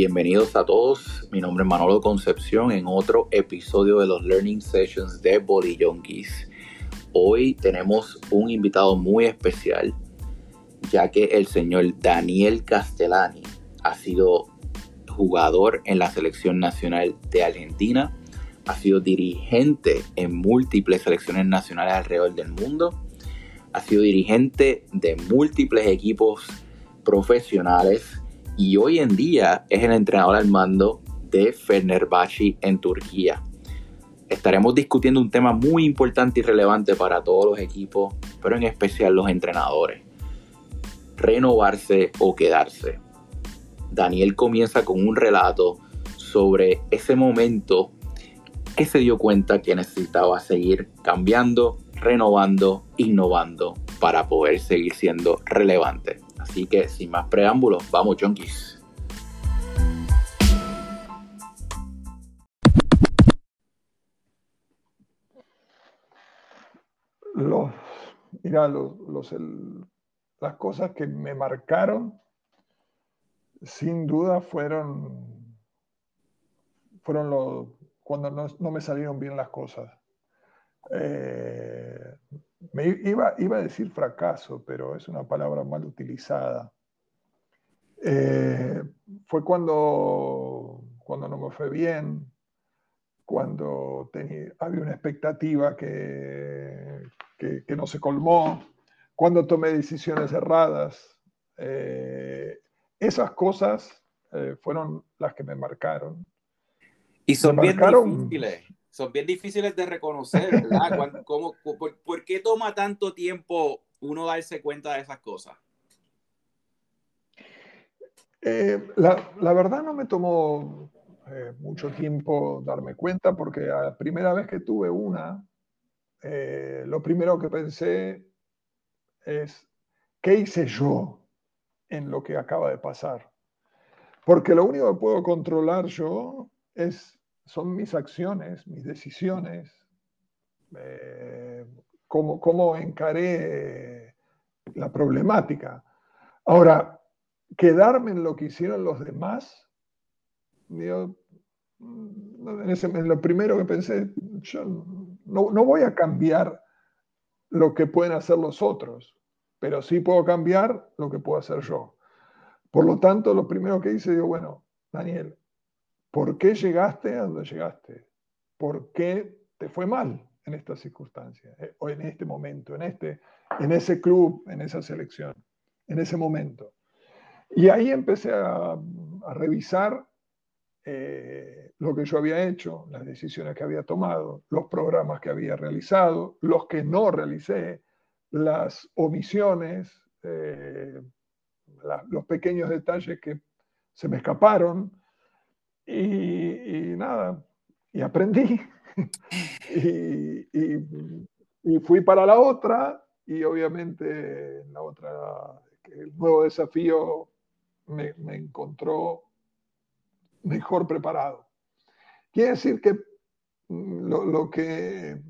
Bienvenidos a todos, mi nombre es Manolo Concepción en otro episodio de los Learning Sessions de Junkies. Hoy tenemos un invitado muy especial, ya que el señor Daniel Castellani ha sido jugador en la selección nacional de Argentina, ha sido dirigente en múltiples selecciones nacionales alrededor del mundo, ha sido dirigente de múltiples equipos profesionales y hoy en día es el entrenador al mando de Fenerbahce en Turquía. Estaremos discutiendo un tema muy importante y relevante para todos los equipos, pero en especial los entrenadores. Renovarse o quedarse. Daniel comienza con un relato sobre ese momento que se dio cuenta que necesitaba seguir cambiando, renovando, innovando para poder seguir siendo relevante. Así que sin más preámbulos, vamos, junkies. Los, mira, los, las cosas que me marcaron, sin duda, fueron, fueron los, cuando no, me salieron bien las cosas. Eh, me iba, iba a decir fracaso, pero es una palabra mal utilizada. Eh, fue cuando, cuando no me fue bien, cuando tenía, había una expectativa que, que, no se colmó, cuando tomé decisiones erradas. Eh, esas cosas eh, fueron las que me marcaron. Y son bien difíciles son bien difíciles de reconocer, ¿verdad? ¿Cómo, por, qué toma tanto tiempo uno darse cuenta de esas cosas? Eh, la, verdad no me tomó eh, mucho tiempo darme cuenta porque la primera vez que tuve una, eh, lo primero que pensé es, ¿qué hice yo en lo que acaba de pasar? Porque lo único que puedo controlar yo es son mis acciones, mis decisiones, eh, cómo, encaré la problemática. Ahora, quedarme en lo que hicieron los demás, mm, en, lo primero que pensé, yo no, no, voy a cambiar lo que pueden hacer los otros, pero sí puedo cambiar lo que puedo hacer yo. Por lo tanto, lo primero que hice, digo, bueno, Daniel, ¿Por qué llegaste a donde llegaste? ¿Por qué te fue mal en estas circunstancias? Eh, o en este momento, en, este, en ese club, en esa selección, en ese momento. Y ahí empecé a, revisar eh, lo que yo había hecho, las decisiones que había tomado, los programas que había realizado, los que no realicé, las omisiones, eh, los pequeños detalles que se me escaparon, y, nada, y aprendí. y, fui para la otra y obviamente la otra, el nuevo desafío me, encontró mejor preparado. Quiere decir que lo, que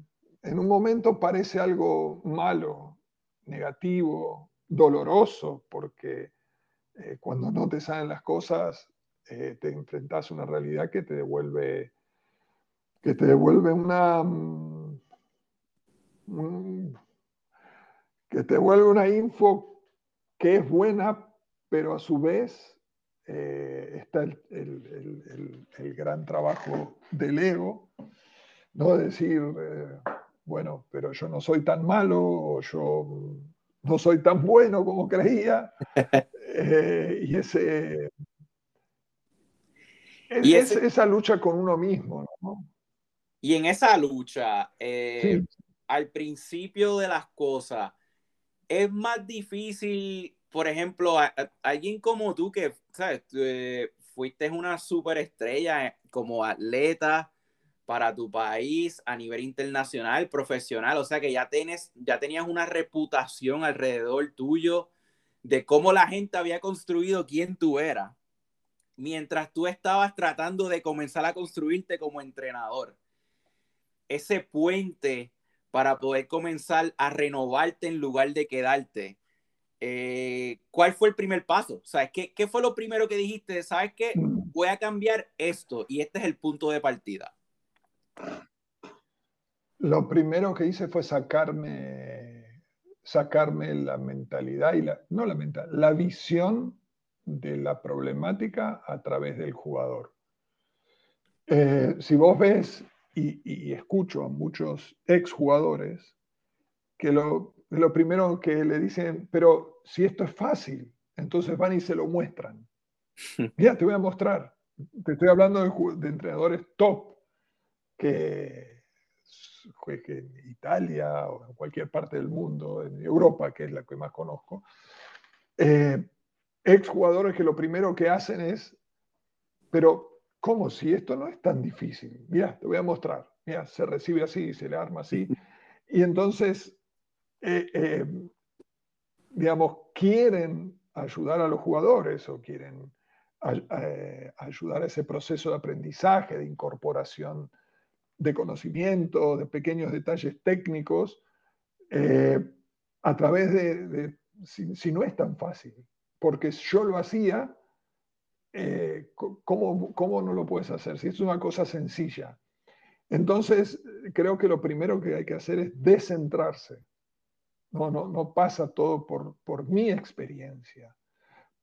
en un momento parece algo malo, negativo, doloroso, porque eh, cuando no te salen las cosas eh, te enfrentas a una realidad que te devuelve, que te devuelve una, mm, que te devuelve una info que es buena, pero a su vez eh, está el, el, gran trabajo del ego, ¿no? Decir, eh, bueno, pero yo no soy tan malo, o yo no soy tan bueno como creía, y ese, y es, esa lucha con uno mismo, ¿no? Y en esa lucha, eh, al principio de las cosas, es más difícil, por ejemplo, alguien como tú que, ¿sabes? Eh, fuiste una superestrella eh, como atleta para tu país a nivel internacional, profesional, o sea que ya, tienes, ya tenías una reputación alrededor tuyo de cómo la gente había construido quién tú eras mientras tú estabas tratando de comenzar a construirte como entrenador. Ese puente para poder comenzar a renovarte en lugar de quedarte. eh, ¿cuál fue el primer paso? ¿Sabes qué, qué fue lo primero que dijiste? ¿Sabes qué? Mm. Voy a cambiar esto y este es el punto de partida. Lo primero que hice fue sacarme, sacarme la mentalidad y la, no la mentalidad, la visión de la problemática a través del jugador. Eh, si vos ves y, y, escucho a muchos exjugadores que lo, lo primero que le dicen, pero si esto es fácil, entonces van y se lo muestran. Mira, te voy a mostrar. Te estoy hablando de, entrenadores top que, que, en Italia o en cualquier parte del mundo, en Europa, que es la que más conozco, eh, exjugadores que lo primero que hacen es, pero ¿cómo si esto no es tan difícil? Mira, te voy a mostrar. Mira, se recibe así, se le arma así. Y entonces eh, eh, digamos, quieren ayudar a los jugadores o quieren eh, ayudar a ese proceso de aprendizaje, de incorporación de conocimiento, de pequeños detalles técnicos, a través de, si, no es tan fácil, porque yo lo hacía, ¿cómo, ¿cómo no lo puedes hacer? Si es una cosa sencilla. Entonces, creo que lo primero que hay que hacer es descentrarse no, no, no pasa todo por, por mi experiencia,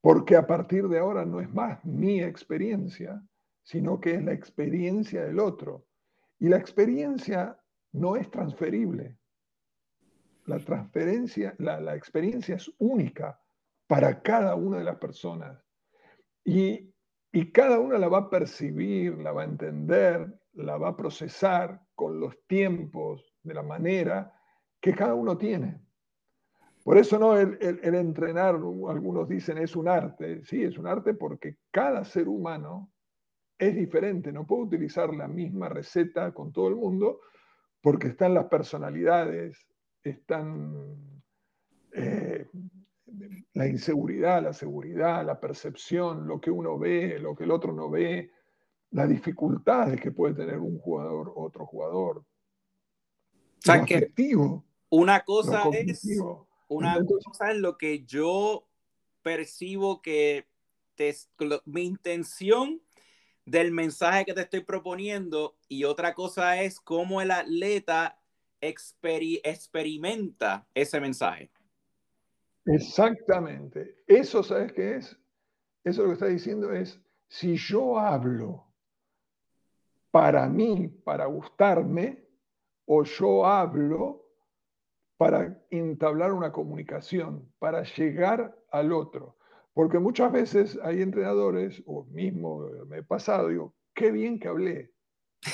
porque a partir de ahora no es más mi experiencia, sino que es la experiencia del otro. Y la experiencia no es transferible. La transferencia, la, la experiencia es única para cada una de las personas. Y, y cada una la va a percibir, la va a entender, la va a procesar con los tiempos, de la manera que cada uno tiene. Por eso no, el, entrenar, algunos dicen, es un arte. Sí, es un arte porque cada ser humano es diferente. No puedo utilizar la misma receta con todo el mundo porque están las personalidades, están eh, la inseguridad, la seguridad, la percepción, lo que uno ve, lo que el otro no ve, las dificultades que puede tener un jugador, otro jugador. O una cosa es una cosa es lo que yo percibo que mi intención del mensaje que te estoy proponiendo y otra cosa es cómo el atleta experimenta ese mensaje. Exactamente. Eso, ¿sabes qué es? Eso lo que está diciendo es, si yo hablo para mí, para gustarme, o yo hablo para entablar una comunicación, para llegar al otro. Porque muchas veces hay entrenadores, o mismo me he pasado, digo, qué bien que hablé,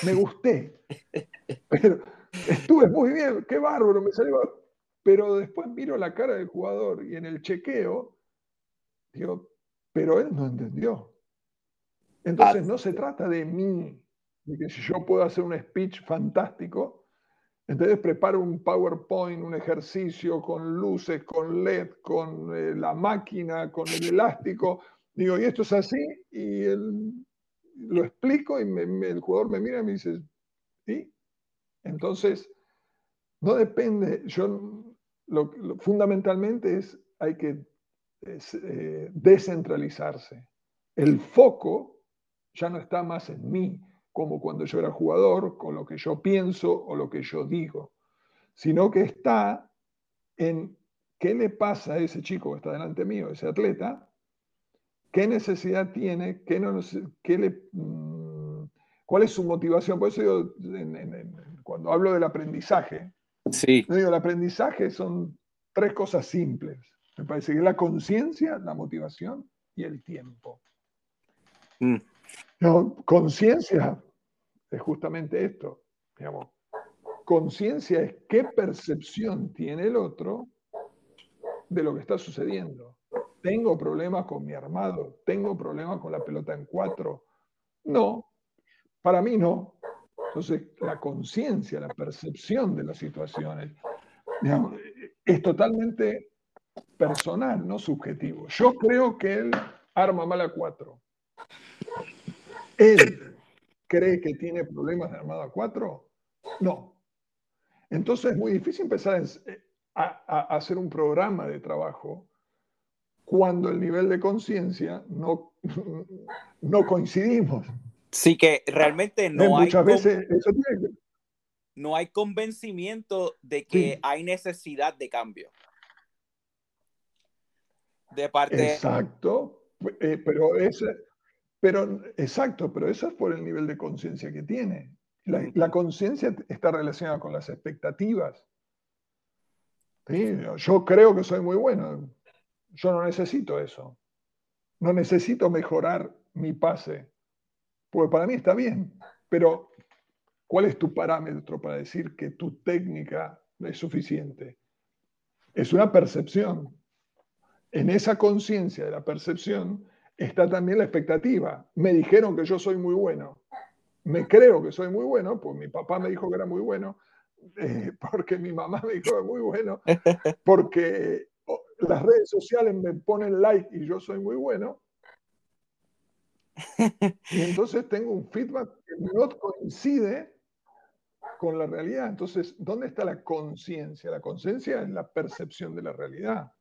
me gusté, pero estuve muy bien, qué bárbaro, me salió. Pero después miro la cara del jugador y en el chequeo, digo, pero él no entendió. Entonces no se trata de mí, de que si yo puedo hacer un speech fantástico, entonces preparo un PowerPoint, un ejercicio con luces, con LED, con eh, la máquina, con el elástico. Digo, y esto es así, y lo explico y el jugador me mira y me dice, ¿sí? Entonces, no depende, yo lo, fundamentalmente es, hay que eh, descentralizarse. El foco ya no está más en mí, como cuando yo era jugador, con lo que yo pienso o lo que yo digo, sino que está en qué le pasa a ese chico que está delante mío, ese atleta, qué necesidad tiene, qué no, qué le, mm, cuál es su motivación. Por eso cuando hablo del aprendizaje, sí. digo, el aprendizaje son tres cosas simples. Me parece que es la conciencia, la motivación y el tiempo. Mm. No, conciencia es justamente esto. Digamos, conciencia es qué percepción tiene el otro de lo que está sucediendo. ¿Tengo problemas con mi armado? ¿Tengo problemas con la pelota en cuatro? No, para mí no. Entonces, la conciencia, la percepción de las situaciones, es totalmente personal, no subjetivo. Yo creo que él arma mal a cuatro ¿Él cree que tiene problemas de armado a 4? No. Entonces es muy difícil empezar a, hacer un programa de trabajo cuando el nivel de conciencia no, no coincidimos. Sí, que realmente no hay... Muchas veces No hay convencimiento de que hay necesidad de cambio. De parte... Exacto, eh, pero ese... Pero, exacto, pero eso es por el nivel de conciencia que tiene. La, conciencia está relacionada con las expectativas. Yo creo que soy muy bueno. Yo no necesito eso. No necesito mejorar mi pase. Porque para mí está bien. Pero, ¿cuál es tu parámetro para decir que tu técnica es suficiente? Es una percepción. En esa conciencia de la percepción está también la expectativa. Me dijeron que yo soy muy bueno. Me creo que soy muy bueno, pues mi papá me dijo que era muy bueno, eh, porque mi mamá me dijo que era muy bueno, porque las redes sociales me ponen like y yo soy muy bueno. Y entonces tengo un feedback que no coincide con la realidad. Entonces, ¿dónde está la conciencia? La conciencia es la percepción de la realidad.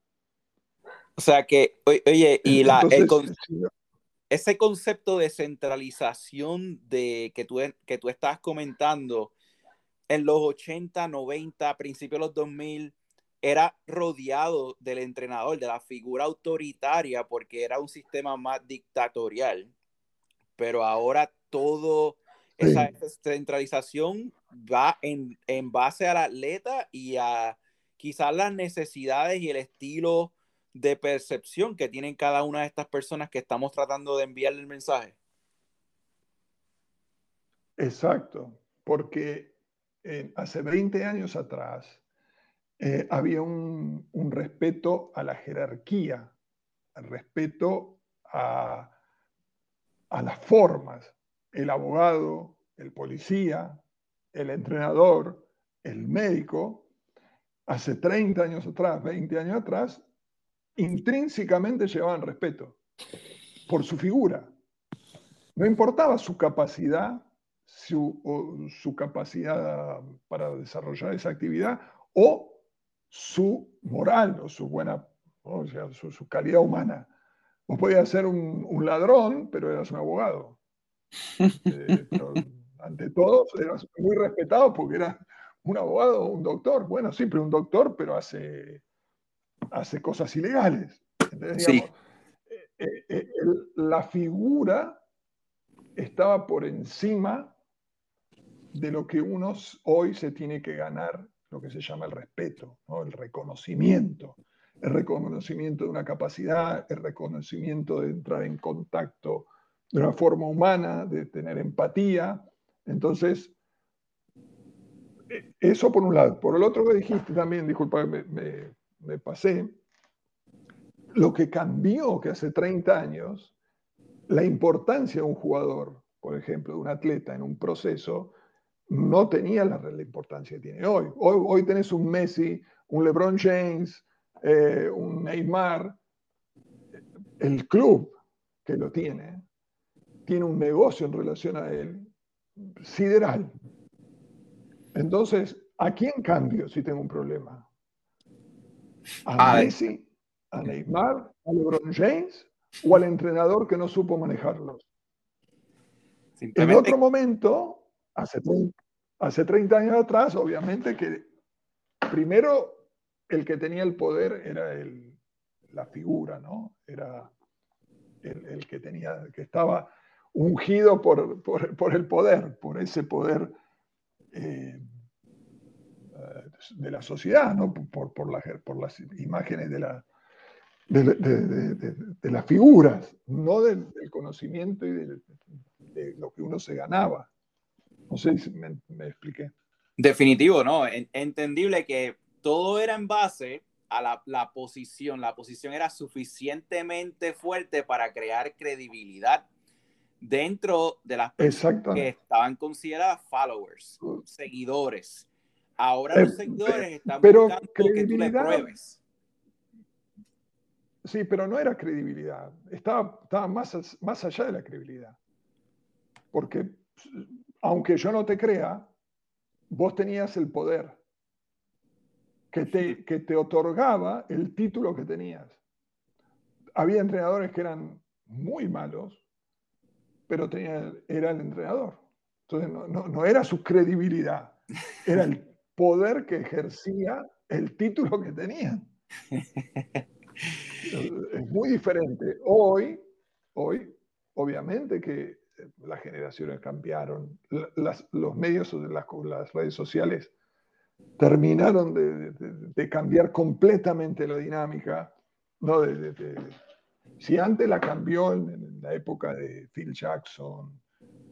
O sea que, oye, y la, ese concepto de centralización de que tú, que tú estás comentando en los 80, 90, principios de los 2000, era rodeado del entrenador, de la figura autoritaria, porque era un sistema más dictatorial. Pero ahora todo esa centralización va en, en base al atleta y a quizás las necesidades y el estilo de percepción que tienen cada una de estas personas que estamos tratando de enviarle el mensaje. Exacto, porque eh, hace 20 años atrás eh, había un, respeto a la jerarquía, respeto a, a las formas. El abogado, el policía, el entrenador, el médico, hace 30 años atrás, 20 años atrás, intrínsecamente llevaban respeto por su figura. No importaba su capacidad, su, su capacidad para desarrollar esa actividad o su moral o su buena, o sea, su, calidad humana. Vos podías ser un, ladrón, pero eras un abogado. Eh, ante todo, eras muy respetado porque eras un abogado o un doctor. Bueno, sí, pero un doctor, pero hace hace cosas ilegales. Eh, eh, eh, la figura estaba por encima de lo que uno hoy se tiene que ganar, lo que se llama el respeto, el reconocimiento. El reconocimiento de una capacidad, el reconocimiento de entrar en contacto de una forma humana, de tener empatía. Entonces, eso por un lado. Por el otro que dijiste también, disculpa, me, me, pasé, lo que cambió que hace 30 años, la importancia de un jugador, por ejemplo, de un atleta en un proceso, no tenía la, importancia que tiene hoy. hoy. Hoy tenés un Messi, un LeBron James, eh, un Neymar. El club que lo tiene, tiene un negocio en relación a él sideral. Entonces, ¿a quién cambio si tengo un problema? ¿A Messi, a Neymar, a LeBron James o al entrenador que no supo manejarlos? En otro momento, hace, hace 30 años atrás, obviamente que primero el que tenía el poder era el, la figura, ¿no? Era el, que tenía, que estaba ungido por, por, el poder, por ese poder eh, de la sociedad, ¿no? por, por, por las imágenes de, la, de, las figuras, no del, conocimiento y de, lo que uno se ganaba. No sé si me, expliqué. Definitivo, ¿no? Entendible que todo era en base a la, la, posición. La posición era suficientemente fuerte para crear credibilidad dentro de las personas que estaban consideradas followers, seguidores. Ahora los eh, seguidores están pero buscando que tú le pruebes. Sí, pero no era credibilidad. Estaba, estaba más, más allá de la credibilidad. Porque aunque yo no te crea, vos tenías el poder que te, que te otorgaba el título que tenías. había entrenadores que eran muy malos, pero tenía, era el entrenador. Entonces no, era su credibilidad, era el poder que ejercía el título que tenían. Es muy diferente. Hoy, hoy, obviamente que las generaciones cambiaron, los medios las, las, redes sociales terminaron de, cambiar completamente la dinámica. ¿no? si antes la cambió en, la época de Phil Jackson,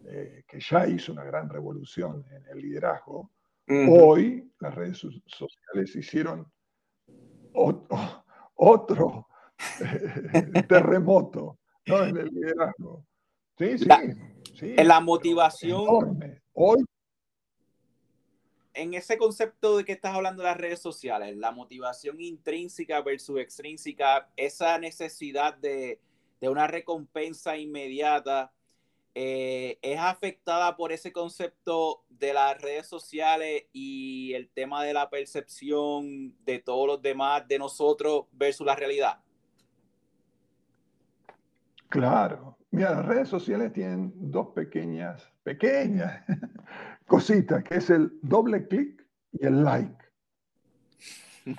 eh, que ya hizo una gran revolución en el liderazgo, hoy las redes sociales hicieron otro, eh, terremoto en el liderazgo. Sí, sí. en la motivación. Hoy. En ese concepto de que estás hablando de las redes sociales, la motivación intrínseca versus extrínseca, esa necesidad de, una recompensa inmediata, eh, es afectada por ese concepto de las redes sociales y el tema de la percepción de todos los demás, de nosotros versus la realidad. Claro, Mira, las redes sociales tienen dos pequeñas, pequeñas cositas, que es el doble clic y el like.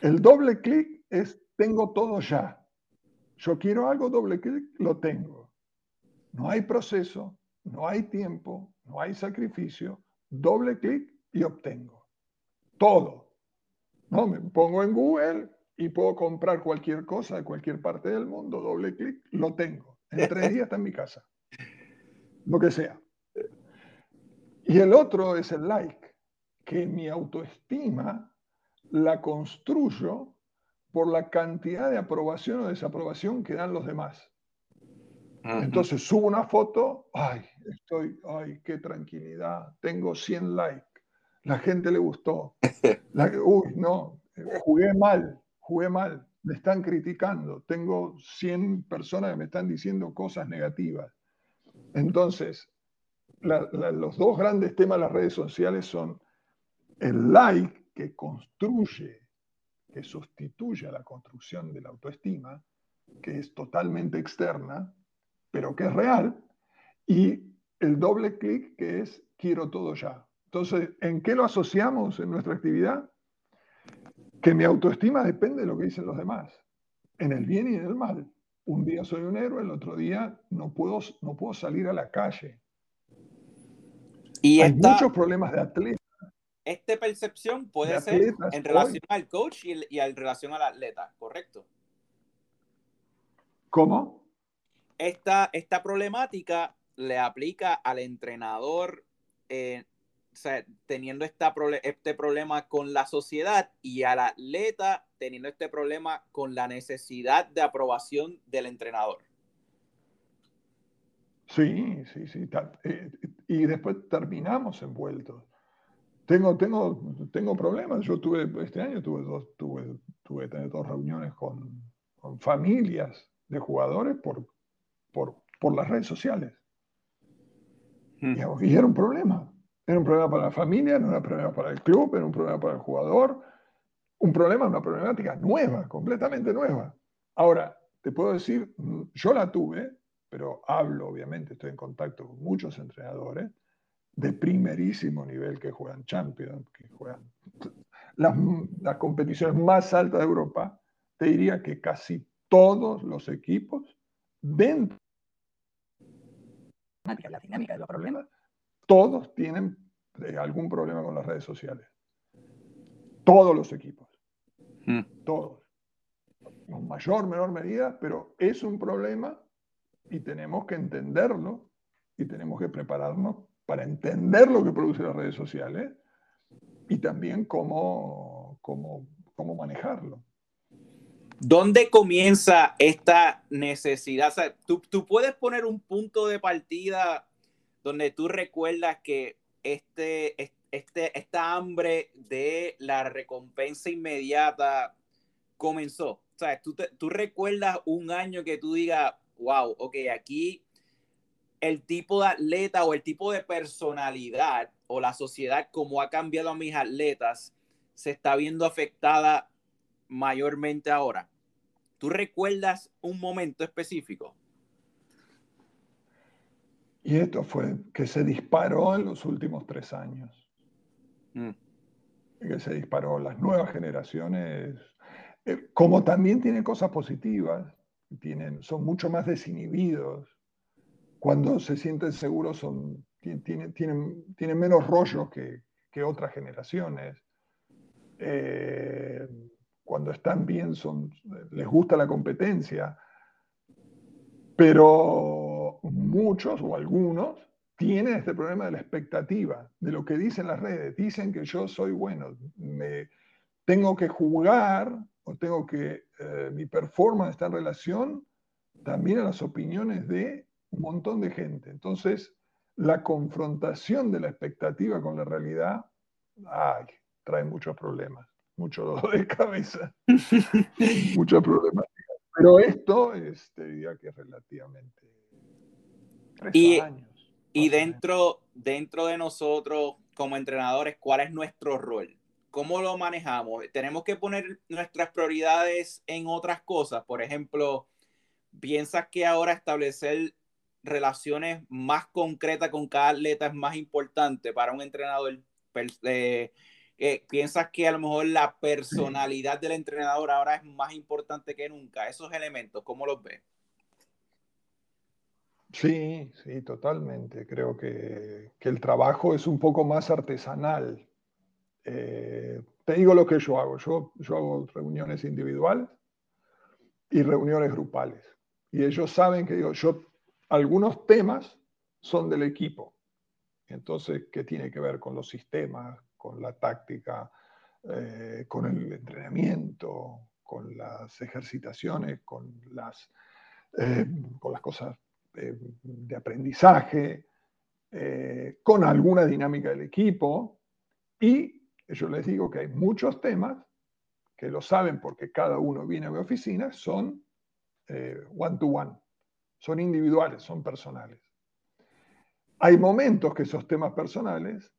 El doble clic es tengo todo ya. Yo quiero algo, doble clic, lo tengo. No hay proceso, no hay tiempo, no hay sacrificio. Doble clic y obtengo. Todo. No, me pongo en Google y puedo comprar cualquier cosa de cualquier parte del mundo. Doble clic, lo tengo. En tres días está en mi casa. Lo que sea. Y el otro es el like, que mi autoestima la construyo por la cantidad de aprobación o desaprobación que dan los demás. Entonces subo una foto, ay, estoy, ay, qué tranquilidad, tengo 100 likes, la gente le gustó. uy, no, jugué mal, jugué mal me están criticando, tengo 100 personas que me están diciendo cosas negativas. Entonces, los dos grandes temas de las redes sociales son el like que construye, que sustituye a la construcción de la autoestima, que es totalmente externa, pero que es real, y el doble clic que es quiero todo ya. Entonces, ¿en qué lo asociamos en nuestra actividad? que mi autoestima depende de lo que dicen los demás, en el bien y en el mal. Un día soy un héroe, el otro día no puedo, no puedo salir a la calle. Y Hay muchos problemas de atleta. Esta percepción puede ser en relación al coach y, en relación al atleta, ¿correcto? ¿Cómo? Esta, esta problemática le aplica al entrenador eh, teniendo esta este problema con la sociedad y al atleta teniendo este problema con la necesidad de aprobación del entrenador. Sí, sí, sí. Eh, y después terminamos envueltos. Tengo, tengo, tengo problemas. Yo tuve, este año tuve dos, tuve, tuve dos reuniones con, con familias de jugadores por, por, por las redes sociales. Hmm. y era un problema. Era un problema para la familia, no era un problema para el club, era un problema para el jugador. Un problema, una problemática nueva, completamente nueva. Ahora, te puedo decir, yo la tuve, pero hablo, obviamente, estoy en contacto con muchos entrenadores de primerísimo nivel que juegan Champions, que juegan las, las competiciones más altas de Europa. Te diría que casi todos los equipos, dentro de la dinámica de los problemas, todos tienen eh, algún problema con las redes sociales. Todos los equipos. Hmm. Todos. En mayor, menor medida, pero es un problema y tenemos que entenderlo y tenemos que prepararnos para entender lo que producen las redes sociales y también cómo, cómo, cómo manejarlo. ¿Dónde comienza esta necesidad? ¿tú, tú, puedes poner un punto de partida donde tú recuerdas que este, este, esta hambre de la recompensa inmediata comenzó. O sea, tú, tú recuerdas un año que tú digas, wow, ok, aquí el tipo de atleta o el tipo de personalidad o la sociedad como ha cambiado a mis atletas se está viendo afectada mayormente ahora. ¿Tú recuerdas un momento específico? Y esto fue que se disparó en los últimos tres años. Mm. Que se disparó las nuevas generaciones, eh, como también tienen cosas positivas, son mucho más desinhibidos. Cuando se sienten seguros son, tienen menos rollos que, que otras generaciones. Eh, cuando están bien son, les gusta la competencia, pero muchos o algunos tienen este problema de la expectativa, de lo que dicen las redes. Dicen que yo soy bueno, me, tengo que jugar o tengo que, eh, mi performance está en relación también a las opiniones de un montón de gente. Entonces, la confrontación de la expectativa con la realidad ay, trae muchos problemas, mucho dolor de cabeza, muchos problemas. Pero esto, este, diría que es relativamente y, años. Y dentro, dentro de nosotros, como entrenadores, ¿cuál es nuestro rol? ¿Cómo lo manejamos? ¿Tenemos que poner nuestras prioridades en otras cosas? Por ejemplo, ¿piensas que ahora establecer relaciones más concretas con cada atleta es más importante para un entrenador? Eh, eh, ¿Piensas que a lo mejor la personalidad del entrenador ahora es más importante que nunca? Esos elementos, ¿cómo los ves? Sí, sí, totalmente. Creo que, el trabajo es un poco más artesanal. Eh, te digo lo que yo hago. Yo, yo hago reuniones individuales y reuniones grupales. Y ellos saben que digo, yo, algunos temas son del equipo. Entonces, ¿qué tiene que ver con los sistemas, con la táctica, eh, con el entrenamiento, con las ejercitaciones, con las, eh, con las cosas eh, de aprendizaje, con alguna dinámica del equipo? Y yo les digo que hay muchos temas que lo saben porque cada uno viene a mi oficina, son one-to-one, -one, son individuales, son personales. Hay momentos que esos temas personales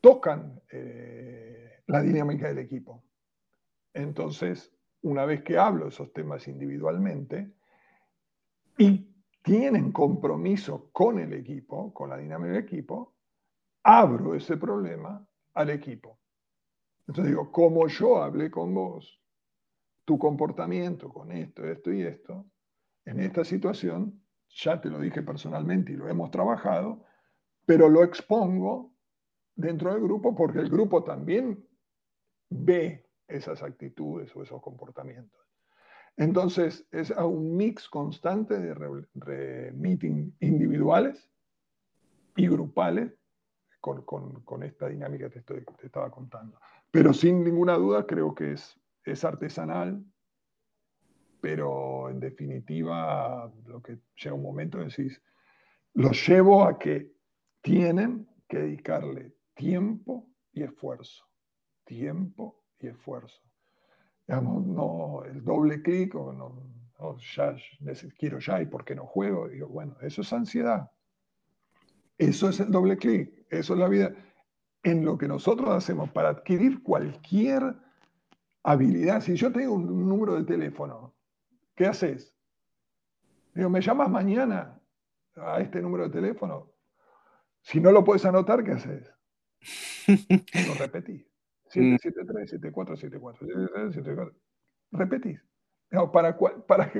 tocan eh, la dinámica del equipo. Entonces, una vez que hablo esos temas individualmente y tienen compromiso con el equipo, con la dinámica del equipo, abro ese problema al equipo. Entonces digo, como yo hablé con vos, tu comportamiento con esto, esto y esto, en esta situación ya te lo dije personalmente y lo hemos trabajado, pero lo expongo dentro del grupo porque el grupo también ve esas actitudes o esos comportamientos. Entonces, es un mix constante de meetings individuales y grupales con, esta dinámica que te, te, estaba contando. Pero sin ninguna duda creo que es, es artesanal, pero en definitiva, lo que llega un momento decís, los llevo a que tienen que dedicarle tiempo y esfuerzo. Tiempo y esfuerzo. Digamos, no el doble clic o no, ya, quiero ya y por qué no juego. Digo, bueno, eso es ansiedad. Eso es el doble clic. Eso es la vida. En lo que nosotros hacemos para adquirir cualquier habilidad, si yo tengo un número de teléfono ¿qué haces? Digo, ¿me llamas mañana a este número de teléfono? Si no lo puedes anotar, ¿qué haces? Lo repetís. 773, 7474, 74. Repetís. para, para,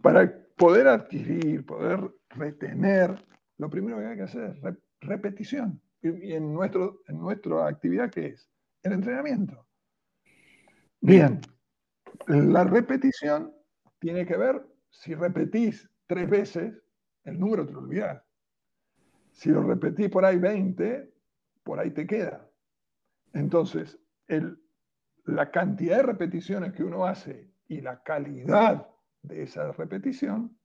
para poder adquirir, poder retener, lo primero que hay que hacer es repetición. Y, en, nuestro, en nuestra actividad, ¿qué es? El entrenamiento. Bien, la repetición tiene que ver, si repetís tres veces, el número te lo olvidás. Si lo repetís por ahí 20, por ahí te queda. Entonces, el, la cantidad de repeticiones que uno hace y la calidad de esa repetición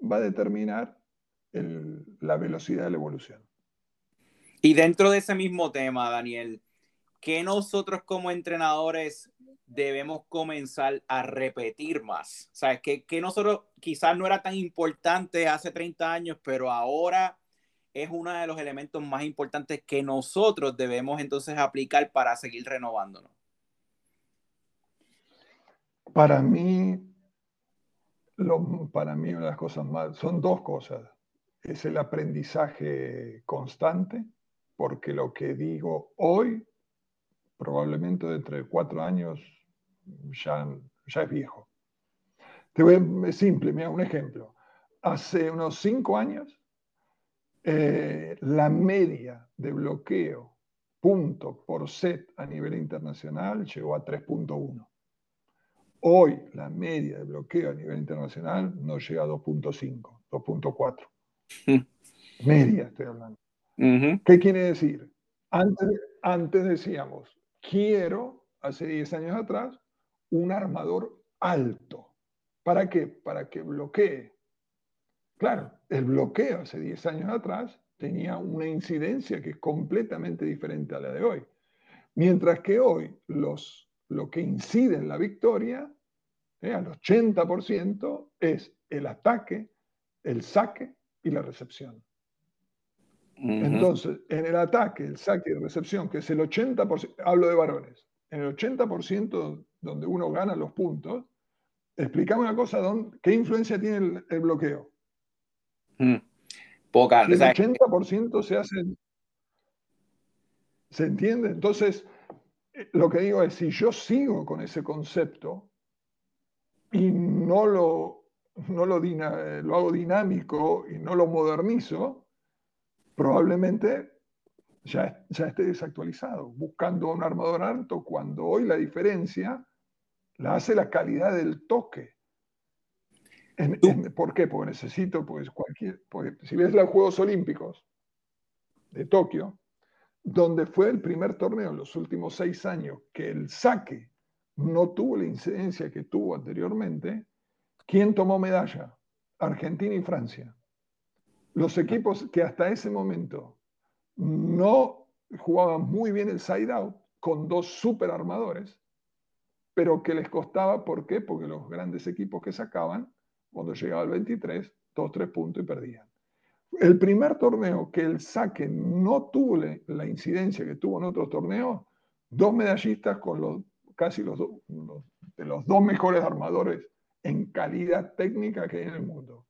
va a determinar la velocidad de la evolución. Y dentro de ese mismo tema, Daniel, ¿qué nosotros como entrenadores debemos comenzar a repetir más. ¿Sabes? Que, que nosotros quizás no era tan importante hace 30 años, pero ahora es uno de los elementos más importantes que nosotros debemos entonces aplicar para seguir renovándonos. Para mí, para mí una de las cosas más, son dos cosas. Es el aprendizaje constante, porque lo que digo hoy, probablemente dentro de cuatro años, ya, ya es viejo. Te voy a, simple, un ejemplo. Hace unos cinco años, eh, la media de bloqueo punto por set a nivel internacional llegó a 3.1. Hoy la media de bloqueo a nivel internacional no llega a 2.5, 2.4. Media estoy hablando. ¿Qué quiere decir? Antes, antes decíamos, quiero, hace 10 años atrás, un armador alto. ¿Para qué? Para que bloquee. Claro, el bloqueo hace 10 años atrás tenía una incidencia que es completamente diferente a la de hoy. Mientras que hoy los, lo que incide en la victoria, eh, al 80%, es el ataque, el saque y la recepción. Entonces, en el ataque, el saque y la recepción, que es el 80%, hablo de varones, en el 80% donde uno gana los puntos, explicame una cosa, Don, ¿qué influencia tiene el, bloqueo? Mm. Poca. el 80% se hace... ¿Se entiende? Entonces, eh, lo que digo es, si yo sigo con ese concepto y no lo, no lo, eh, lo hago dinámico y no lo modernizo, probablemente ya, ya esté desactualizado, buscando un armador alto cuando hoy la diferencia la hace la calidad del toque. ¿Por qué? Porque necesito, pues cualquier, si ves los Juegos Olímpicos de Tokio, donde fue el primer torneo en los últimos seis años que el saque no tuvo la incidencia que tuvo anteriormente, ¿quién tomó medalla? Argentina y Francia los equipos que hasta ese momento no jugaban muy bien el side out con dos super armadores, pero que les costaba, ¿por qué? Porque los grandes equipos que sacaban, cuando llegaba el 23, dos, tres puntos y perdían. El primer torneo que el saque no tuvo la incidencia que tuvo en otros torneos, dos medallistas con los, casi los, de los dos mejores armadores en calidad técnica que hay en el mundo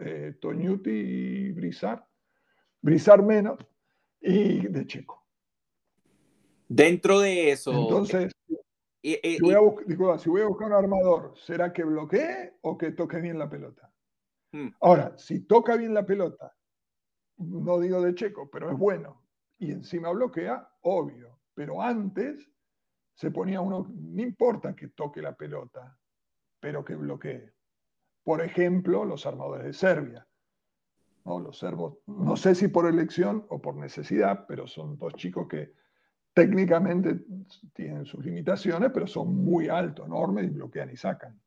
eh, Toñuti y Brizar, Brizar menos, y de Checo. Dentro de eso. Entonces, si, voy a si, voy a buscar un armador, ¿será que bloquee o que toque bien la pelota? Hmm. Ahora, si toca bien la pelota, no digo de Checo, pero es bueno, y encima bloquea, obvio. Pero antes se ponía uno, no importa que toque la pelota, pero que bloquee. Por ejemplo, los armadores de Serbia. ¿no? Los serbos, no sé si por elección o por necesidad, pero son dos chicos que técnicamente tienen sus limitaciones, pero son muy altos, enormes y bloquean y sacan.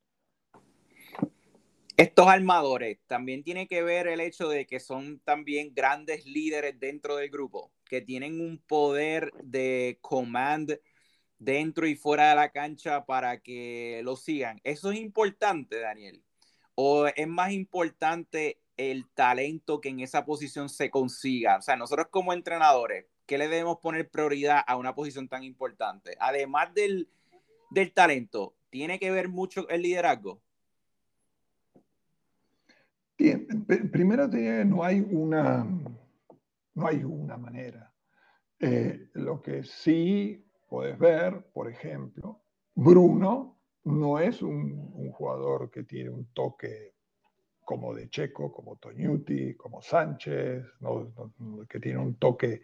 Estos armadores también tiene que ver el hecho de que son también grandes líderes dentro del grupo, que tienen un poder de command dentro y fuera de la cancha para que lo sigan. Eso es importante, Daniel. ¿O es más importante el talento que en esa posición se consiga? O sea, nosotros como entrenadores, ¿qué le debemos poner prioridad a una posición tan importante? Además del, talento, ¿tiene que ver mucho el liderazgo? primero no hay una, no hay una manera. Eh, lo que sí puedes ver, por ejemplo, Bruno no es un, jugador que tiene un toque como de Checo, como Toñuti, como Sánchez, que tiene un toque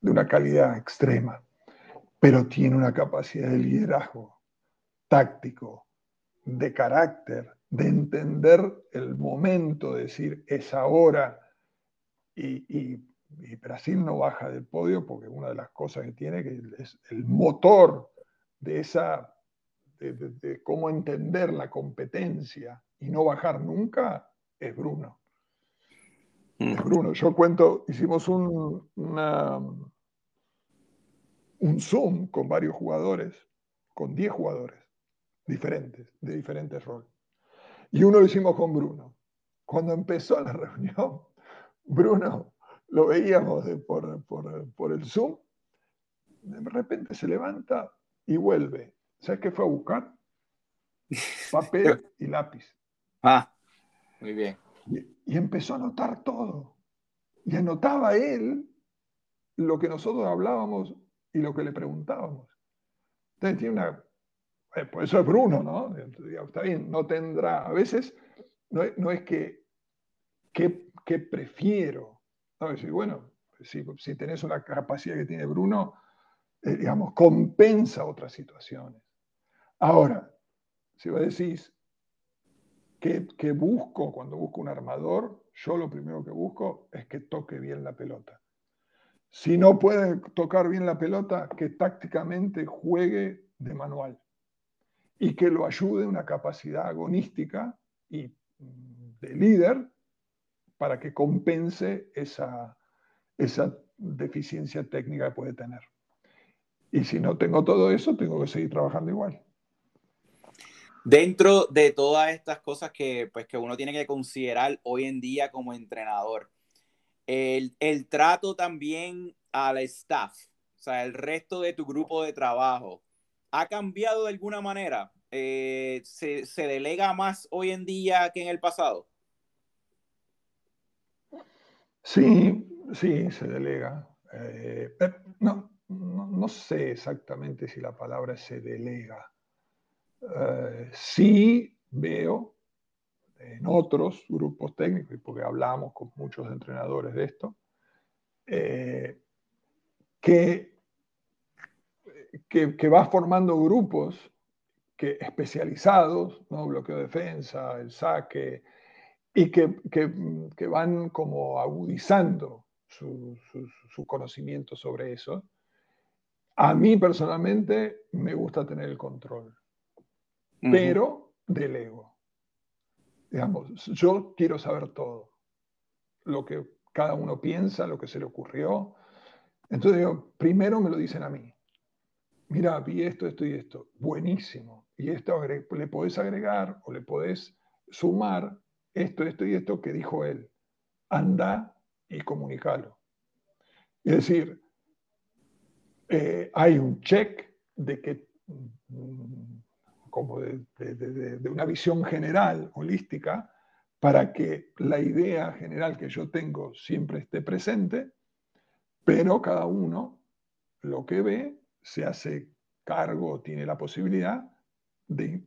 de una calidad extrema, pero tiene una capacidad de liderazgo táctico, de carácter, de entender el momento, de decir es ahora y Brasil no baja del podio porque una de las cosas que tiene que es el motor de esa de, cómo entender la competencia y no bajar nunca es Bruno. Es. Bruno. Yo cuento, hicimos un, un Zoom con varios jugadores, con 10 jugadores diferentes, de diferentes roles. Y uno lo hicimos con Bruno. Cuando empezó la reunión, Bruno lo veíamos por, por, por el Zoom, de repente se levanta y vuelve ¿Sabes qué fue a buscar? Papel y lápiz. Ah, muy bien. Y, empezó a anotar todo. Y anotaba él lo que nosotros hablábamos y lo que le preguntábamos. Entonces tiene una... Eh, por eso es Bruno, ¿no? Está bien, no tendrá... A veces no, es que... ¿Qué prefiero? Bueno, si, tenés una capacidad que tiene Bruno, eh, digamos, compensa otras situaciones. Ahora, si vos decís, ¿qué, busco cuando busco un armador? Yo lo primero que busco es que toque bien la pelota. Si no puede tocar bien la pelota, que tácticamente juegue de manual y que lo ayude una capacidad agonística y de líder para que compense esa, esa deficiencia técnica que puede tener. Y si no tengo todo eso, tengo que seguir trabajando igual. Dentro de todas estas cosas que, pues, que uno tiene que considerar hoy en día como entrenador, el, trato también al staff, o sea, el resto de tu grupo de trabajo, ¿ha cambiado de alguna manera? Eh, ¿se, ¿Se delega más hoy en día que en el pasado? Sí, sí, se delega. Eh, eh, no, no, sé exactamente si la palabra se delega. Eh, sí veo en otros grupos técnicos, porque hablamos con muchos entrenadores de esto, que, que, va formando grupos que, especializados, ¿no? bloqueo de defensa, el saque, y que, van como agudizando su, conocimiento sobre eso. A mí personalmente me gusta tener el control, pero del ego. Digamos, yo quiero saber todo, lo que cada uno piensa, lo que se le ocurrió. Entonces digo, primero me lo dicen a mí. Mira, vi esto, esto y esto. Buenísimo. Y esto le podés agregar o le podés sumar esto, esto y esto que dijo él. Anda y comunícalo. Es decir, eh, hay un check de que, mm, como de, una visión general, holística, para que la idea general que yo tengo siempre esté presente, pero cada uno lo que ve se hace cargo, tiene la posibilidad de,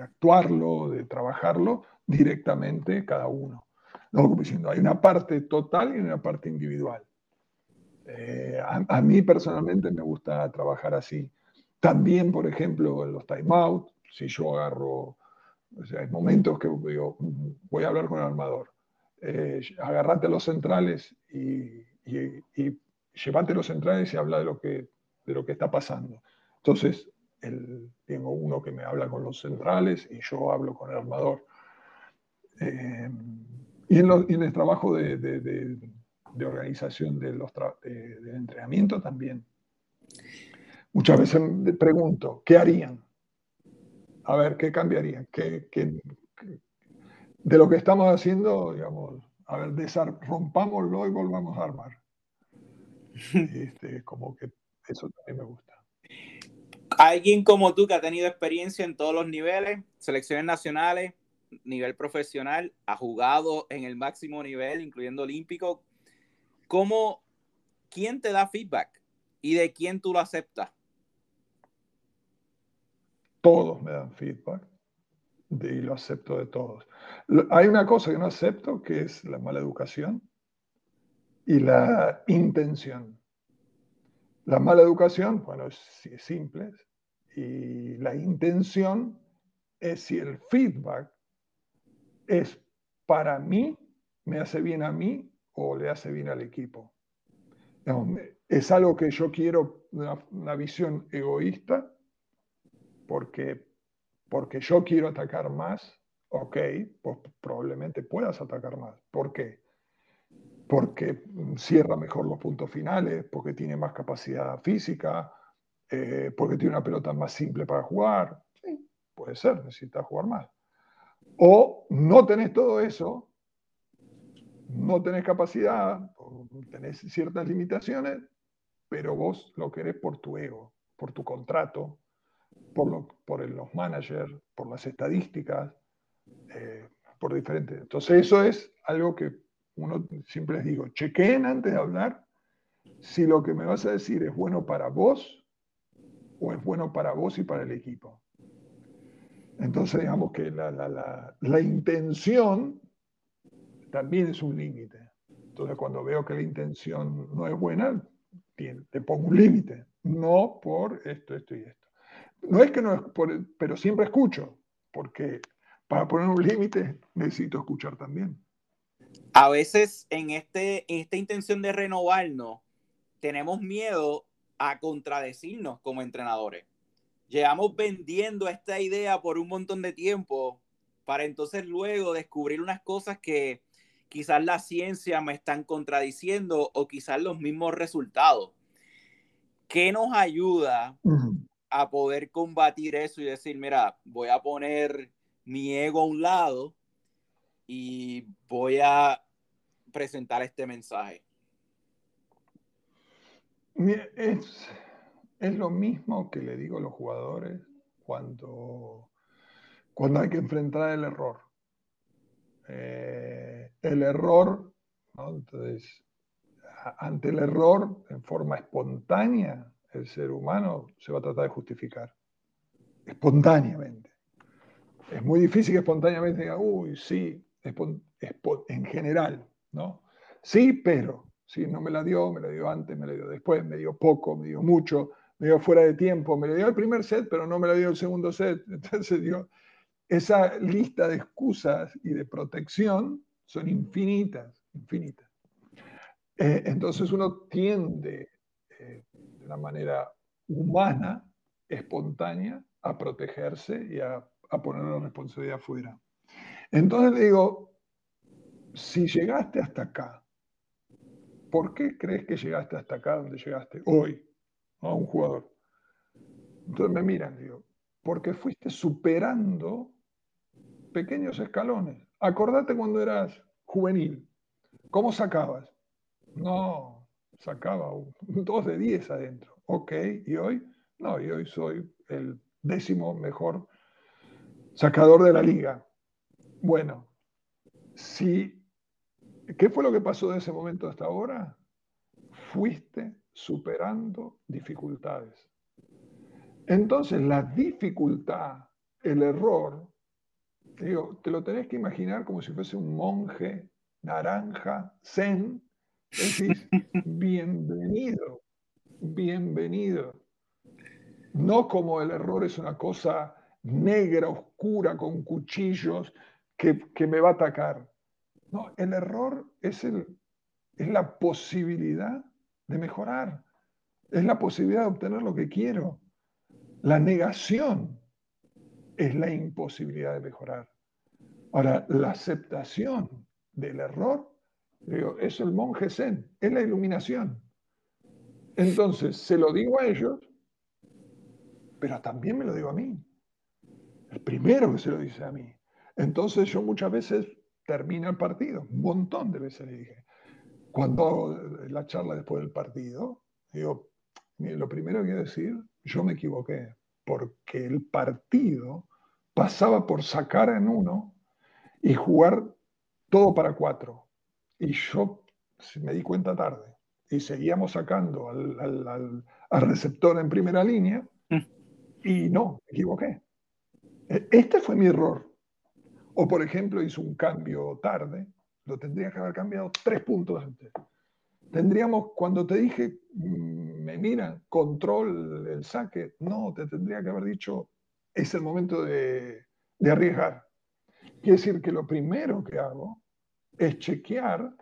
actuarlo, de trabajarlo directamente cada uno. No, como diciendo, hay una parte total y una parte individual. Eh, a, mí personalmente me gusta trabajar así. También, por ejemplo, en los timeouts, si yo agarro, o sea, hay momentos que digo, voy a hablar con el armador, eh, agarrate los centrales y, y, y, llevate los centrales y habla de lo que, de lo que está pasando. Entonces, tengo uno que me habla con los centrales y yo hablo con el armador. Eh, y, en el trabajo de, organización de los del entrenamiento también. Muchas veces me pregunto, ¿qué harían? A ver, ¿qué cambiarían? ¿Qué, de lo que estamos haciendo, digamos, a ver, rompámoslo y volvamos a armar. Este, como que eso también me gusta. Alguien como tú que ha tenido experiencia en todos los niveles, selecciones nacionales, nivel profesional, ha jugado en el máximo nivel, incluyendo olímpico. ¿Cómo, quién te da feedback y de quién tú lo aceptas? Todos me dan feedback y lo acepto de todos. Hay una cosa que no acepto, que es la mala educación y la intención. La mala educación, bueno, es, simple, y la intención es si el feedback es para mí, me hace bien a mí o le hace bien al equipo. es algo que yo quiero, una, visión egoísta, porque, porque yo quiero atacar más, ok, pues probablemente puedas atacar más. ¿Por qué? Porque cierra mejor los puntos finales, porque tiene más capacidad física, eh, porque tiene una pelota más simple para jugar. Sí, puede ser, necesitas jugar más. O no tenés todo eso, no tenés capacidad, tenés ciertas limitaciones, pero vos lo querés por tu ego, por tu contrato, por, por los managers, por las estadísticas, eh, por diferentes. Entonces eso es algo que uno siempre les digo, chequeen antes de hablar si lo que me vas a decir es bueno para vos o es bueno para vos y para el equipo. Entonces digamos que la, la, la intención también es un límite. Entonces cuando veo que la intención no es buena, te pongo un límite, no por esto, esto y esto. No es que no es por, pero siempre escucho, porque para poner un límite necesito escuchar también. A veces en, este, en esta intención de renovarnos, tenemos miedo a contradecirnos como entrenadores. Llevamos vendiendo esta idea por un montón de tiempo para entonces luego descubrir unas cosas que quizás la ciencia me están contradiciendo o quizás los mismos resultados. ¿Qué nos ayuda a poder combatir eso y decir, mira, voy a poner mi ego a un lado y voy a presentar este mensaje? Es, es lo mismo que le digo a los jugadores cuando, cuando hay que enfrentar el error. Eh, el error, entonces, ante el error, en forma espontánea, el ser humano se va a tratar de justificar. Espontáneamente. Es muy difícil que espontáneamente diga, uy, sí, en general, ¿no? Sí, pero, sí, no me la dio, me la dio antes, me la dio después, me dio poco, me dio mucho, me dio fuera de tiempo, me la dio el primer set, pero no me la dio el segundo set. Entonces, dio, esa lista de excusas y de protección son infinitas, infinitas. Eh, entonces uno tiende eh, de una manera humana, espontánea, a protegerse y a, a poner la responsabilidad afuera. Entonces le digo, si llegaste hasta acá, ¿por qué crees que llegaste hasta acá donde llegaste hoy a un jugador? Entonces me miran, digo, porque fuiste superando pequeños escalones. Acordate cuando eras juvenil, ¿cómo sacabas? No, sacaba 2 de 10 adentro. Ok, ¿y hoy? No, y hoy soy el décimo mejor sacador de la liga. Bueno, si, ¿qué fue lo que pasó de ese momento hasta ahora? Fuiste superando dificultades. Entonces, la dificultad, el error, te lo tenés que imaginar como si fuese un monje naranja, zen, decís, bienvenido, bienvenido. No como el error es una cosa negra, oscura, con cuchillos, que, me va a atacar. No, el error es, el, es la posibilidad de mejorar, es la posibilidad de obtener lo que quiero. La negación es la imposibilidad de mejorar. Ahora, la aceptación del error, es el monje zen, es la iluminación. Entonces, se lo digo a ellos, pero también me lo digo a mí. El primero que se lo dice a mí. Entonces yo muchas veces termino el partido, un montón de veces le dije. Cuando la charla después del partido, digo, lo primero que quiero decir, yo me equivoqué, porque el partido pasaba por sacar en uno y jugar todo para cuatro. Y yo me di cuenta tarde. Y seguíamos sacando al, al receptor en primera línea mm. y no, me equivoqué. E, este fue mi error. O, por ejemplo, hizo un cambio tarde, lo tendría que haber cambiado tres puntos antes. Tendríamos, cuando te dije, mm, me miran, control el saque, no, te tendría que haber dicho, es el momento de, de arriesgar. Quiere decir que lo primero que hago es chequear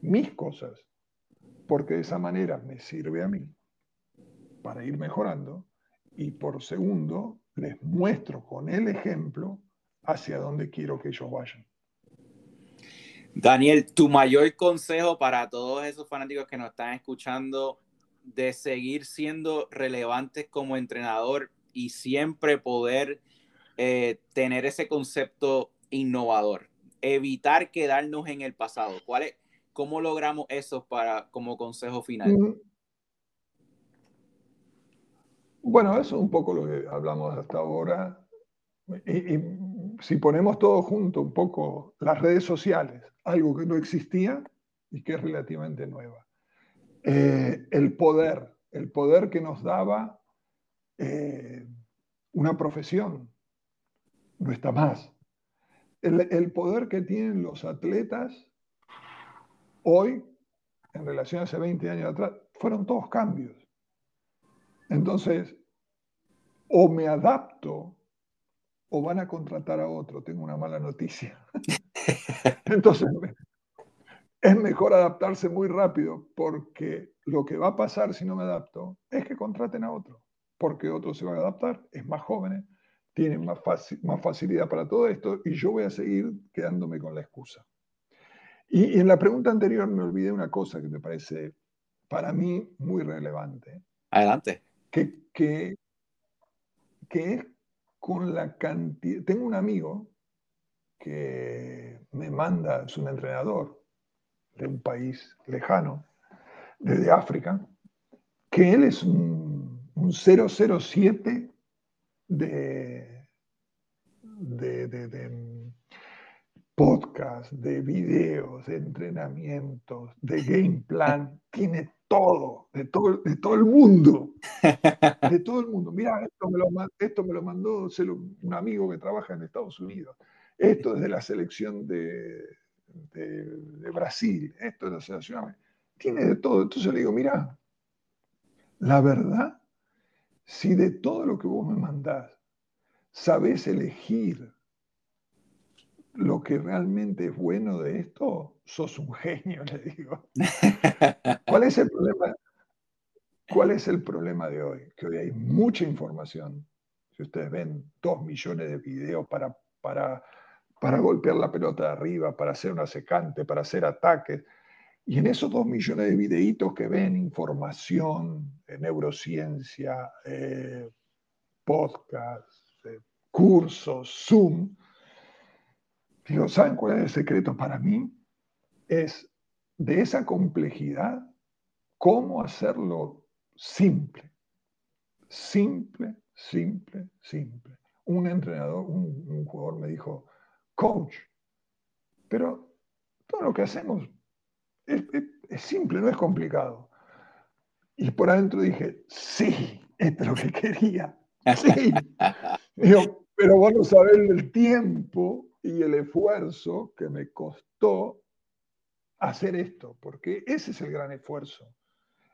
mis cosas, porque de esa manera me sirve a mí para ir mejorando y por segundo les muestro con el ejemplo hacia dónde quiero que ellos vayan. Daniel, tu mayor consejo para todos esos fanáticos que nos están escuchando de seguir siendo relevantes como entrenador y siempre poder eh, tener ese concepto innovador, evitar quedarnos en el pasado. ¿Cuál es, ¿Cómo logramos eso para, como consejo final? Mm. Bueno, eso es un poco lo que hablamos hasta ahora. Y, si ponemos todo junto, un poco las redes sociales, algo que no existía y que es relativamente nueva. Eh, el poder, el poder que nos daba eh, una profesión, no está más. El, el, poder que tienen los atletas hoy, en relación a hace 20 años atrás, fueron todos cambios. Entonces, o me adapto o van a contratar a otro. Tengo una mala noticia. Entonces, es mejor adaptarse muy rápido porque lo que va a pasar si no me adapto es que contraten a otro, porque otro se va a adaptar, es más joven, tiene más, más facilidad para todo esto y yo voy a seguir quedándome con la excusa. Y, en la pregunta anterior me olvidé una cosa que me parece para mí muy relevante. Adelante. Que, que, que es con la cantidad... Tengo un amigo que me manda, es un entrenador de un país lejano, desde África, que él es un, 007 de, de, de, de podcast, de videos, de entrenamientos, de game plan, tiene todo, de todo, de todo el mundo. De todo el mundo. Mira, esto me lo, esto me lo mandó un amigo que trabaja en Estados Unidos. Esto es de la selección de, de, Brasil. Esto es de la selección. Tiene de todo. Entonces le digo, mira, la verdad, si de todo lo que vos me mandás sabés elegir lo que realmente es bueno de esto, sos un genio, le digo. ¿Cuál es el problema? ¿Cuál es el problema de hoy? Que hoy hay mucha información. Si ustedes ven dos millones de videos para, para, para golpear la pelota de arriba, para hacer una secante, para hacer ataques. Y en esos dos millones de videitos que ven, información, eh, neurociencia, eh, podcast, eh, cursos, Zoom, digo, ¿saben cuál es el secreto para mí? Es de esa complejidad, cómo hacerlo simple. Simple, simple, simple. Un entrenador, un, jugador me dijo, coach, pero todo lo que hacemos es, simple, no es complicado. Y por adentro dije, sí, esto es lo que quería. Sí. pero vos no sabés el tiempo y el esfuerzo que me costó hacer esto, porque ese es el gran esfuerzo.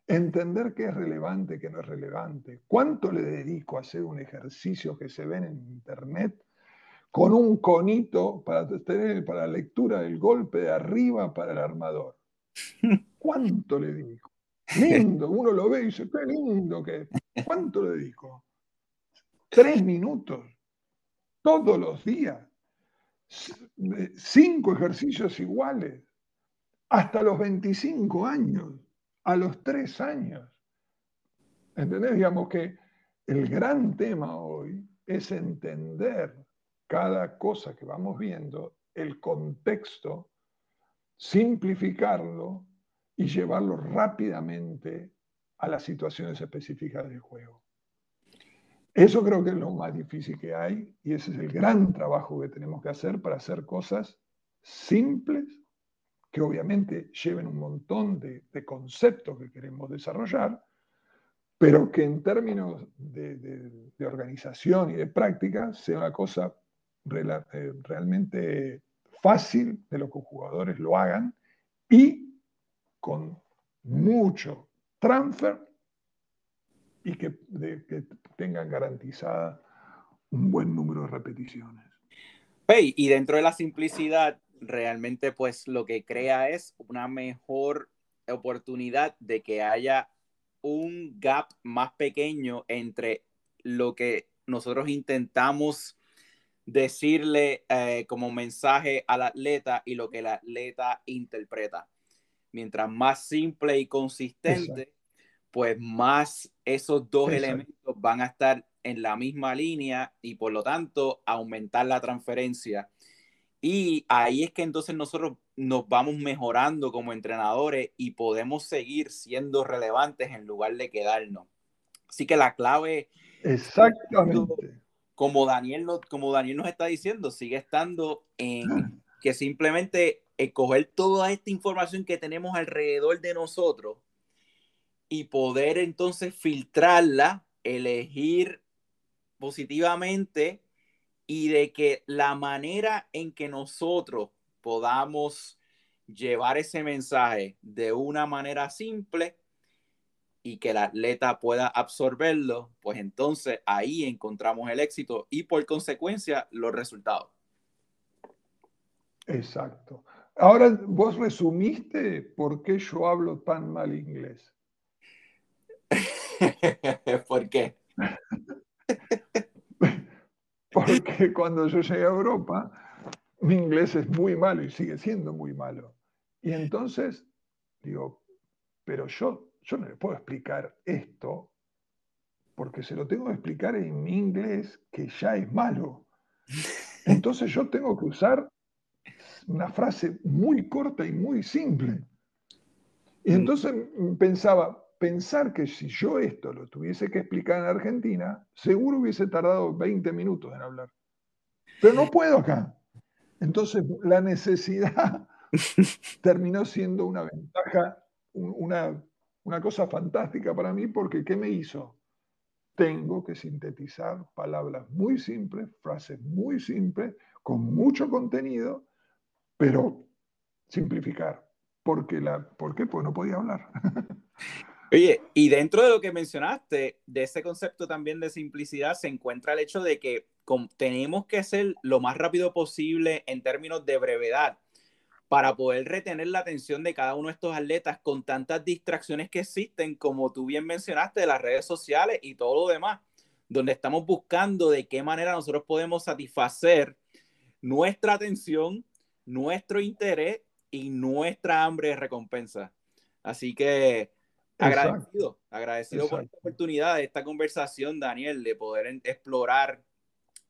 Entender qué es relevante, qué no es relevante. ¿Cuánto le dedico a hacer un ejercicio que se ve en internet con un conito para tener para la lectura del golpe de arriba para el armador? ¿Cuánto le dedico? Lindo, uno lo ve y dice, qué lindo que ¿Cuánto le dedico? Tres minutos, todos los días, cinco ejercicios iguales hasta los 25 años, a los 3 años. ¿Entendés? Digamos que el gran tema hoy es entender cada cosa que vamos viendo, el contexto, simplificarlo y llevarlo rápidamente a las situaciones específicas del juego. Eso creo que es lo más difícil que hay y ese es el gran trabajo que tenemos que hacer para hacer cosas simples que obviamente lleven un montón de, conceptos que queremos desarrollar, pero que en términos de, organización y de práctica sea una cosa eh, realmente fácil de lo que los jugadores lo hagan y con mucho transfer y que, que tengan garantizada un buen número de repeticiones. Hey, y dentro de la simplicidad, realmente pues lo que crea es una mejor oportunidad de que haya un gap más pequeño entre lo que nosotros intentamos decirle eh, como mensaje al atleta y lo que el atleta interpreta. Mientras más simple y consistente, pues más esos dos elementos van a estar en la misma línea y por lo tanto aumentar la transferencia y ahí es que entonces nosotros nos vamos mejorando como entrenadores y podemos seguir siendo relevantes en lugar de quedarnos. Así que la clave... Exactamente. Como Daniel, como Daniel nos está diciendo, sigue estando en que simplemente escoger toda esta información que tenemos alrededor de nosotros y poder entonces filtrarla, elegir positivamente y de que la manera en que nosotros podamos llevar ese mensaje de una manera simple y que el atleta pueda absorberlo, pues entonces ahí encontramos el éxito y por consecuencia los resultados. Exacto. Ahora vos resumiste por qué yo hablo tan mal inglés. ¿Por qué? Porque cuando yo llegué a Europa, mi inglés es muy malo y sigue siendo muy malo. Y entonces digo, pero yo, yo no le puedo explicar esto porque se lo tengo que explicar en mi inglés que ya es malo. Entonces yo tengo que usar una frase muy corta y muy simple. Y mm. entonces pensaba, pensar que si yo esto lo tuviese que explicar en Argentina, seguro hubiese tardado 20 minutos en hablar. Pero no puedo acá. Entonces la necesidad terminó siendo una ventaja, una, una cosa fantástica para mí, porque ¿qué me hizo? Tengo que sintetizar palabras muy simples, frases muy simples, con mucho contenido, pero simplificar. Porque la, ¿Por qué? Pues no podía hablar. Oye, y dentro de lo que mencionaste, de ese concepto también de simplicidad, se encuentra el hecho de que tenemos que ser lo más rápido posible en términos de brevedad para poder retener la atención de cada uno de estos atletas con tantas distracciones que existen, como tú bien mencionaste, de las redes sociales y todo lo demás, donde estamos buscando de qué manera nosotros podemos satisfacer nuestra atención, nuestro interés y nuestra hambre de recompensa. Así que agradecido, agradecido por esta oportunidad de esta conversación, Daniel, de poder explorar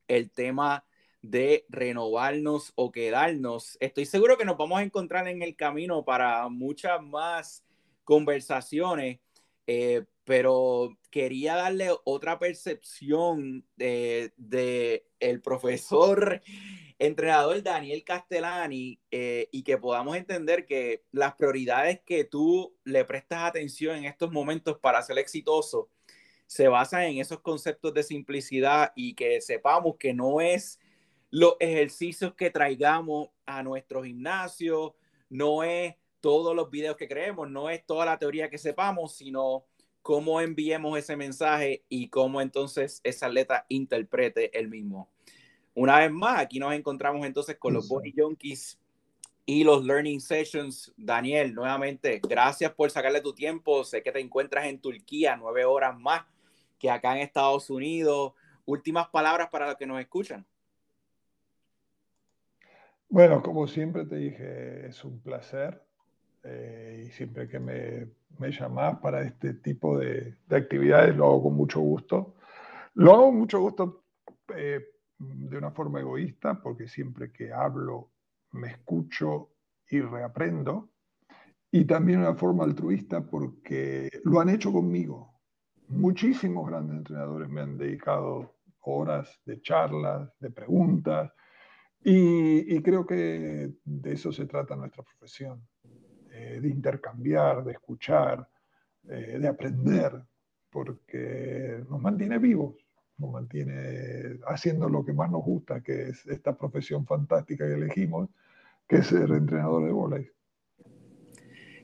el tema de renovarnos o quedarnos. Estoy seguro que nos vamos a encontrar en el camino para muchas más conversaciones, eh, pero quería darle otra percepción de, de el profesor entrenador Daniel Castellani eh, y que podamos entender que las prioridades que tú le prestas atención en estos momentos para ser exitoso se basan en esos conceptos de simplicidad y que sepamos que no es los ejercicios que traigamos a nuestro gimnasio, no es todos los videos que creemos, no es toda la teoría que sepamos, sino cómo enviemos ese mensaje y cómo entonces esa atleta interprete el mismo. Una vez más, aquí nos encontramos entonces con los Body Junkies y los Learning Sessions. Daniel, nuevamente, gracias por sacarle tu tiempo. Sé que te encuentras en Turquía nueve horas más que acá en Estados Unidos. Últimas palabras para los que nos escuchan. Bueno, como siempre te dije, es un placer. Eh, y siempre que me, me llamas para este tipo de, de, actividades, lo hago con mucho gusto. Lo hago con mucho gusto eh, de una forma egoísta, porque siempre que hablo me escucho y reaprendo, y también de una forma altruista, porque lo han hecho conmigo. Muchísimos grandes entrenadores me han dedicado horas de charlas, de preguntas, y, creo que de eso se trata nuestra profesión, de intercambiar, de escuchar, eh, de aprender, porque nos mantiene vivos nos mantiene haciendo lo que más nos gusta, que es esta profesión fantástica que elegimos, que es ser entrenador de voleibol.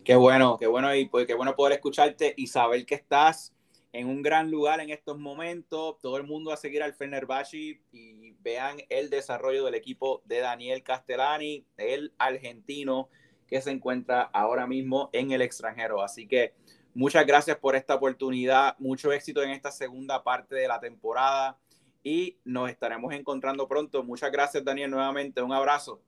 Qué bueno, qué bueno y pues, bueno poder escucharte y saber que estás en un gran lugar en estos momentos. Todo el mundo a seguir al Fenerbahce y vean el desarrollo del equipo de Daniel Castellani, el argentino que se encuentra ahora mismo en el extranjero. Así que Muchas gracias por esta oportunidad, mucho éxito en esta segunda parte de la temporada y nos estaremos encontrando pronto. Muchas gracias Daniel nuevamente, un abrazo.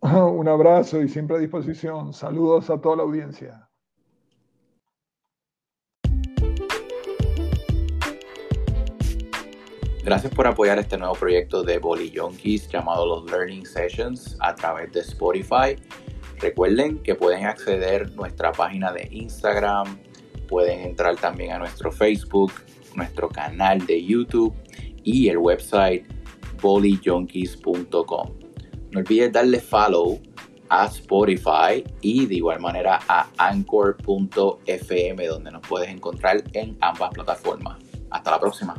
Un abrazo y siempre a disposición. Saludos a toda la audiencia. Gracias por apoyar este nuevo proyecto de Bolly Junkies llamado los Learning Sessions a través de Spotify. Recuerden que pueden acceder a nuestra página de Instagram, pueden entrar también a nuestro Facebook, nuestro canal de YouTube y el website bolyjunkies.com. No olvides darle follow a Spotify y de igual manera a anchor.fm donde nos puedes encontrar en ambas plataformas. Hasta la próxima.